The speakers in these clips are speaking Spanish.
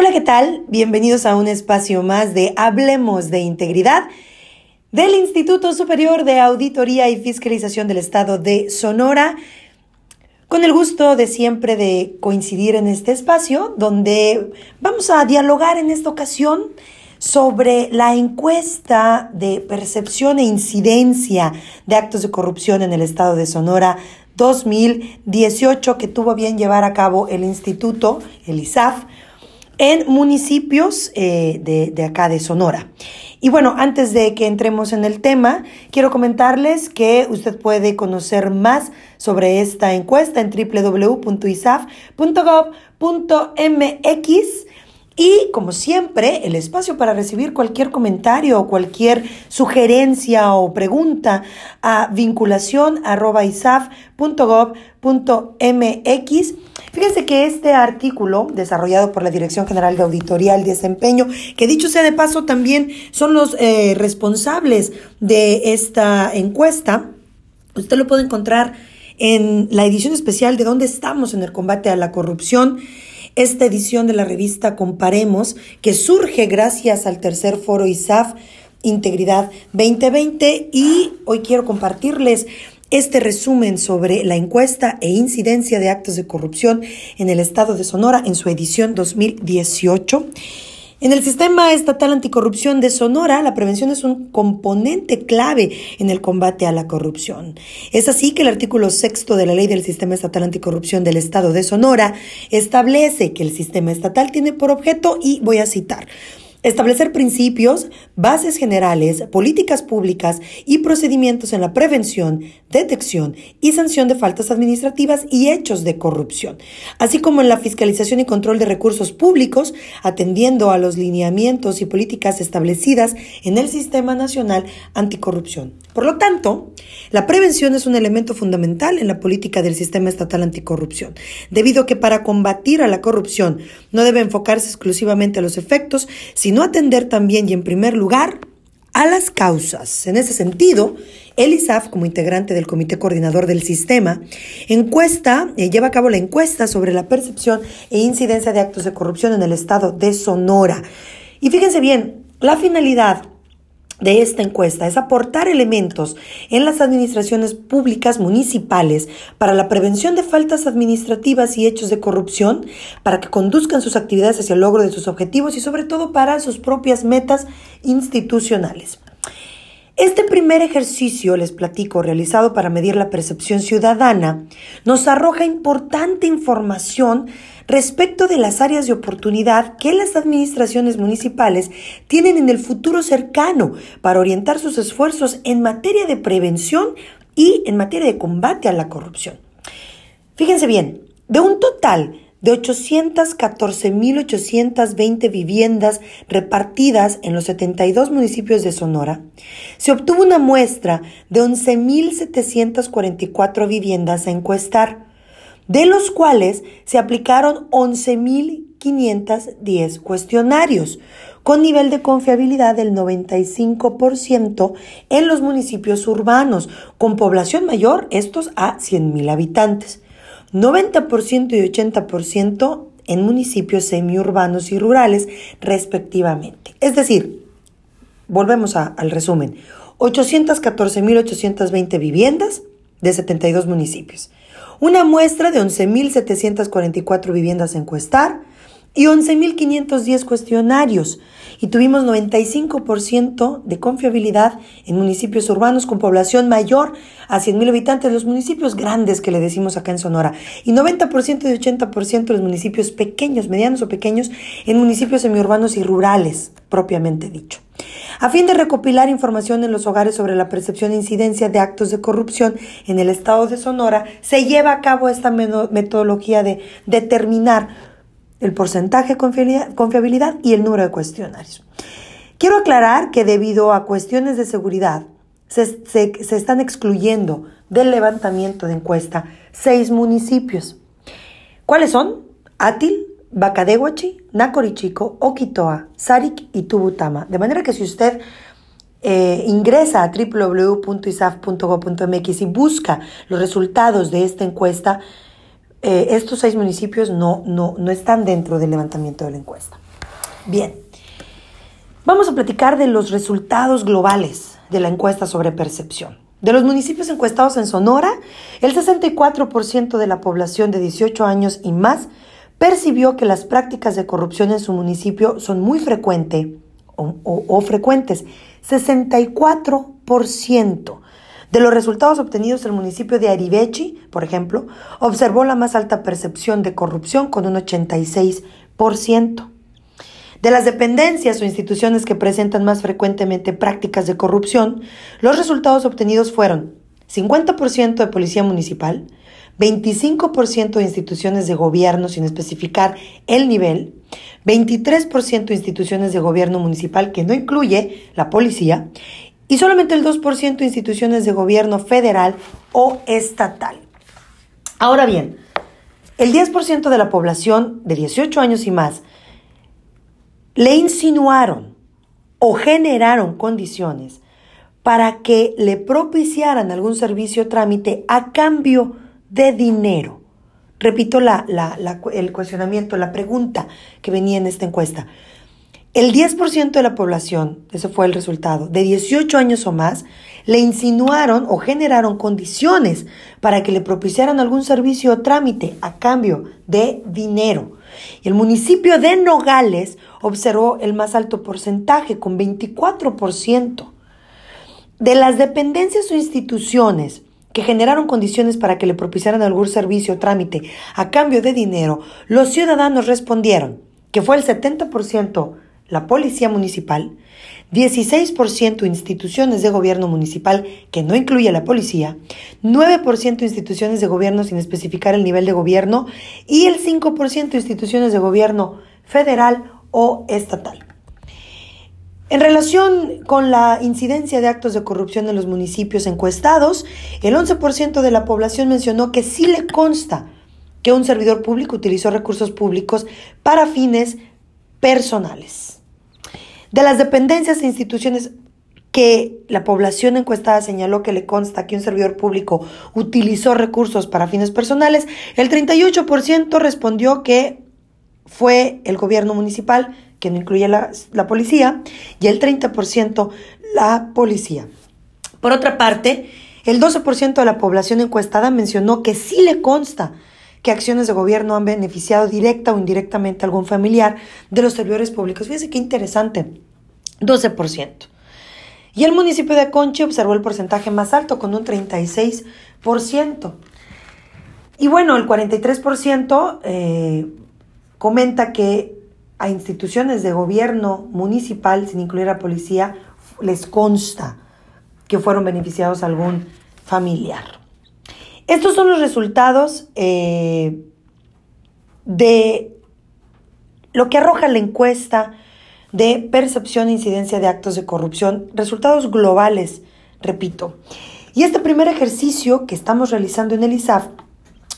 Hola, ¿qué tal? Bienvenidos a un espacio más de Hablemos de Integridad del Instituto Superior de Auditoría y Fiscalización del Estado de Sonora. Con el gusto de siempre de coincidir en este espacio donde vamos a dialogar en esta ocasión sobre la encuesta de percepción e incidencia de actos de corrupción en el estado de Sonora 2018 que tuvo bien llevar a cabo el instituto, el ISAF, en municipios eh, de, de acá de Sonora. Y bueno, antes de que entremos en el tema, quiero comentarles que usted puede conocer más sobre esta encuesta en www.isaf.gov.mx. Y como siempre, el espacio para recibir cualquier comentario o cualquier sugerencia o pregunta a vinculación Fíjense que este artículo, desarrollado por la Dirección General de Auditoría al Desempeño, que dicho sea de paso también son los eh, responsables de esta encuesta, usted lo puede encontrar en la edición especial de dónde estamos en el combate a la corrupción esta edición de la revista Comparemos, que surge gracias al tercer foro ISAF Integridad 2020 y hoy quiero compartirles este resumen sobre la encuesta e incidencia de actos de corrupción en el estado de Sonora en su edición 2018. En el sistema estatal anticorrupción de Sonora, la prevención es un componente clave en el combate a la corrupción. Es así que el artículo sexto de la ley del sistema estatal anticorrupción del estado de Sonora establece que el sistema estatal tiene por objeto, y voy a citar, Establecer principios, bases generales, políticas públicas y procedimientos en la prevención, detección y sanción de faltas administrativas y hechos de corrupción, así como en la fiscalización y control de recursos públicos, atendiendo a los lineamientos y políticas establecidas en el Sistema Nacional Anticorrupción. Por lo tanto, la prevención es un elemento fundamental en la política del sistema estatal anticorrupción, debido a que para combatir a la corrupción no debe enfocarse exclusivamente a los efectos, sino atender también y en primer lugar a las causas. En ese sentido, el ISAF, como integrante del Comité Coordinador del Sistema, encuesta, eh, lleva a cabo la encuesta sobre la percepción e incidencia de actos de corrupción en el estado de Sonora. Y fíjense bien, la finalidad de esta encuesta es aportar elementos en las administraciones públicas municipales para la prevención de faltas administrativas y hechos de corrupción, para que conduzcan sus actividades hacia el logro de sus objetivos y sobre todo para sus propias metas institucionales. Este primer ejercicio, les platico, realizado para medir la percepción ciudadana, nos arroja importante información respecto de las áreas de oportunidad que las administraciones municipales tienen en el futuro cercano para orientar sus esfuerzos en materia de prevención y en materia de combate a la corrupción. Fíjense bien, de un total de 814.820 viviendas repartidas en los 72 municipios de Sonora, se obtuvo una muestra de 11.744 viviendas a encuestar, de los cuales se aplicaron 11.510 cuestionarios, con nivel de confiabilidad del 95% en los municipios urbanos, con población mayor, estos a 100.000 habitantes. 90% y 80% en municipios semiurbanos y rurales, respectivamente. Es decir, volvemos al resumen, 814.820 viviendas de 72 municipios. Una muestra de 11.744 viviendas a encuestar y 11.510 cuestionarios y tuvimos 95% de confiabilidad en municipios urbanos con población mayor a 100.000 habitantes, los municipios grandes que le decimos acá en Sonora, y 90% y 80% los municipios pequeños, medianos o pequeños, en municipios semiurbanos y rurales, propiamente dicho. A fin de recopilar información en los hogares sobre la percepción e incidencia de actos de corrupción en el estado de Sonora, se lleva a cabo esta metodología de determinar el porcentaje de confiabilidad y el número de cuestionarios. Quiero aclarar que debido a cuestiones de seguridad, se, están excluyendo del levantamiento de encuesta seis municipios. ¿Cuáles son? Atil, Bacadehuachi, Nacorichico, Oquitoa, Sarik y Tubutama. De manera que si usted eh, ingresa a www.isaf.gov.mx y busca los resultados de esta encuesta, eh, estos seis municipios no, no, no están dentro del levantamiento de la encuesta. Bien, vamos a platicar de los resultados globales de la encuesta sobre percepción. De los municipios encuestados en Sonora, el 64% de la población de 18 años y más percibió que las prácticas de corrupción en su municipio son muy frecuentes o, o, frecuentes. 64%. De los resultados obtenidos, el municipio de Aribechi, por ejemplo, observó la más alta percepción de corrupción con un 86%. De las dependencias o instituciones que presentan más frecuentemente prácticas de corrupción, los resultados obtenidos fueron 50% de policía municipal, 25% de instituciones de gobierno sin especificar el nivel, 23% de instituciones de gobierno municipal que no incluye la policía y solamente el 2% de instituciones de gobierno federal o estatal. Ahora bien, el 10% de la población de 18 años y más le insinuaron o generaron condiciones para que le propiciaran algún servicio o trámite a cambio de dinero. Repito la, el cuestionamiento, la pregunta que venía en esta encuesta. El 10% de la población, ese fue el resultado, de 18 años o más, le insinuaron o generaron condiciones para que le propiciaran algún servicio o trámite a cambio de dinero. El municipio de Nogales observó el más alto porcentaje, con 24%. De las dependencias o instituciones que generaron condiciones para que le propiciaran algún servicio o trámite a cambio de dinero, los ciudadanos respondieron que fue el 70% la Policía Municipal, 16% instituciones de gobierno municipal, que no incluye la policía, 9% instituciones de gobierno sin especificar el nivel de gobierno y el 5% instituciones de gobierno federal o estatal. En relación con la incidencia de actos de corrupción en los municipios encuestados, el 11% de la población mencionó que sí le consta que un servidor público utilizó recursos públicos para fines personales. De las dependencias e instituciones que la población encuestada señaló que le consta que un servidor público utilizó recursos para fines personales, el 38% respondió que fue el gobierno municipal, que no incluye la, policía, y el 30% la policía. Por otra parte, el 12% de la población encuestada mencionó que sí le consta que acciones de gobierno han beneficiado directa o indirectamente a algún familiar de los servidores públicos. Fíjense qué interesante, 12%. Y el municipio de Conche observó el porcentaje más alto, con un 36%. Y bueno, el 43% eh, comenta que a instituciones de gobierno municipal, sin incluir a policía, les consta que fueron beneficiados algún familiar. Estos son los resultados eh, de lo que arroja la encuesta de percepción e incidencia de actos de corrupción, resultados globales, repito. Y este primer ejercicio que estamos realizando en el ISAF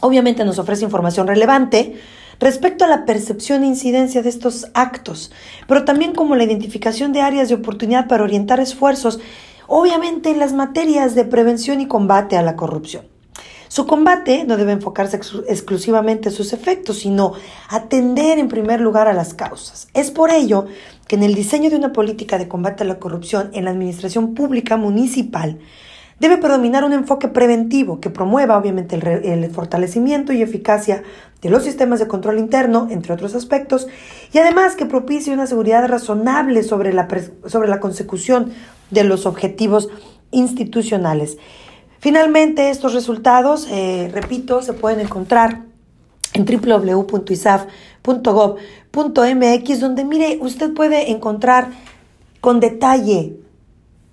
obviamente nos ofrece información relevante respecto a la percepción e incidencia de estos actos, pero también como la identificación de áreas de oportunidad para orientar esfuerzos, obviamente en las materias de prevención y combate a la corrupción. Su combate no debe enfocarse exclusivamente en sus efectos, sino atender en primer lugar a las causas. Es por ello que en el diseño de una política de combate a la corrupción en la administración pública municipal, Debe predominar un enfoque preventivo que promueva obviamente el, fortalecimiento y eficacia de los sistemas de control interno, entre otros aspectos, y además que propicie una seguridad razonable sobre la, sobre la consecución de los objetivos institucionales. Finalmente, estos resultados, eh, repito, se pueden encontrar en www.isaf.gov.mx, donde mire, usted puede encontrar con detalle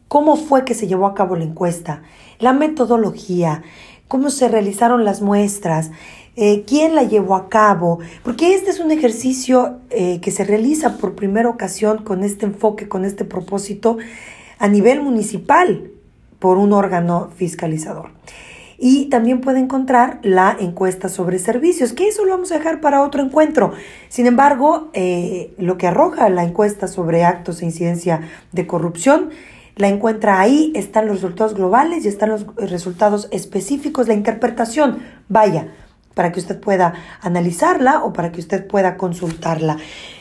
cómo fue que se llevó a cabo la encuesta, la metodología, cómo se realizaron las muestras, eh, quién la llevó a cabo, porque este es un ejercicio eh, que se realiza por primera ocasión con este enfoque, con este propósito a nivel municipal por un órgano fiscalizador. Y también puede encontrar la encuesta sobre servicios, que eso lo vamos a dejar para otro encuentro. Sin embargo, eh, lo que arroja la encuesta sobre actos e incidencia de corrupción la encuentra ahí, están los resultados globales y están los resultados específicos, la interpretación, vaya, para que usted pueda analizarla o para que usted pueda consultarla.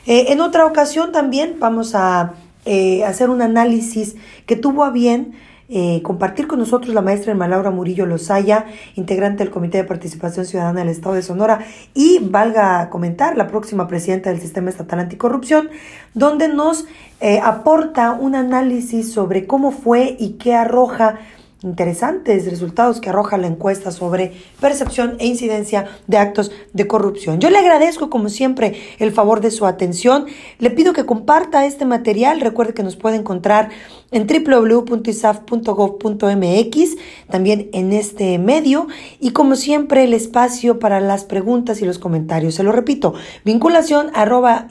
Eh, en otra ocasión también vamos a eh, hacer un análisis que tuvo a bien eh, compartir con nosotros la maestra Emma Laura Murillo Lozaya, integrante del Comité de Participación Ciudadana del Estado de Sonora y, valga comentar, la próxima presidenta del Sistema Estatal Anticorrupción, donde nos eh, aporta un análisis sobre cómo fue y qué arroja interesantes resultados que arroja la encuesta sobre percepción e incidencia de actos de corrupción. Yo le agradezco como siempre el favor de su atención. Le pido que comparta este material. Recuerde que nos puede encontrar en www.isaf.gov.mx, también en este medio y como siempre el espacio para las preguntas y los comentarios. Se lo repito, vinculación arroba.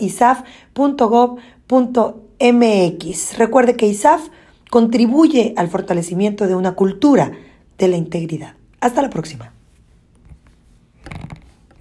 Recuerde que ISAF contribuye al fortalecimiento de una cultura de la integridad. Hasta la próxima.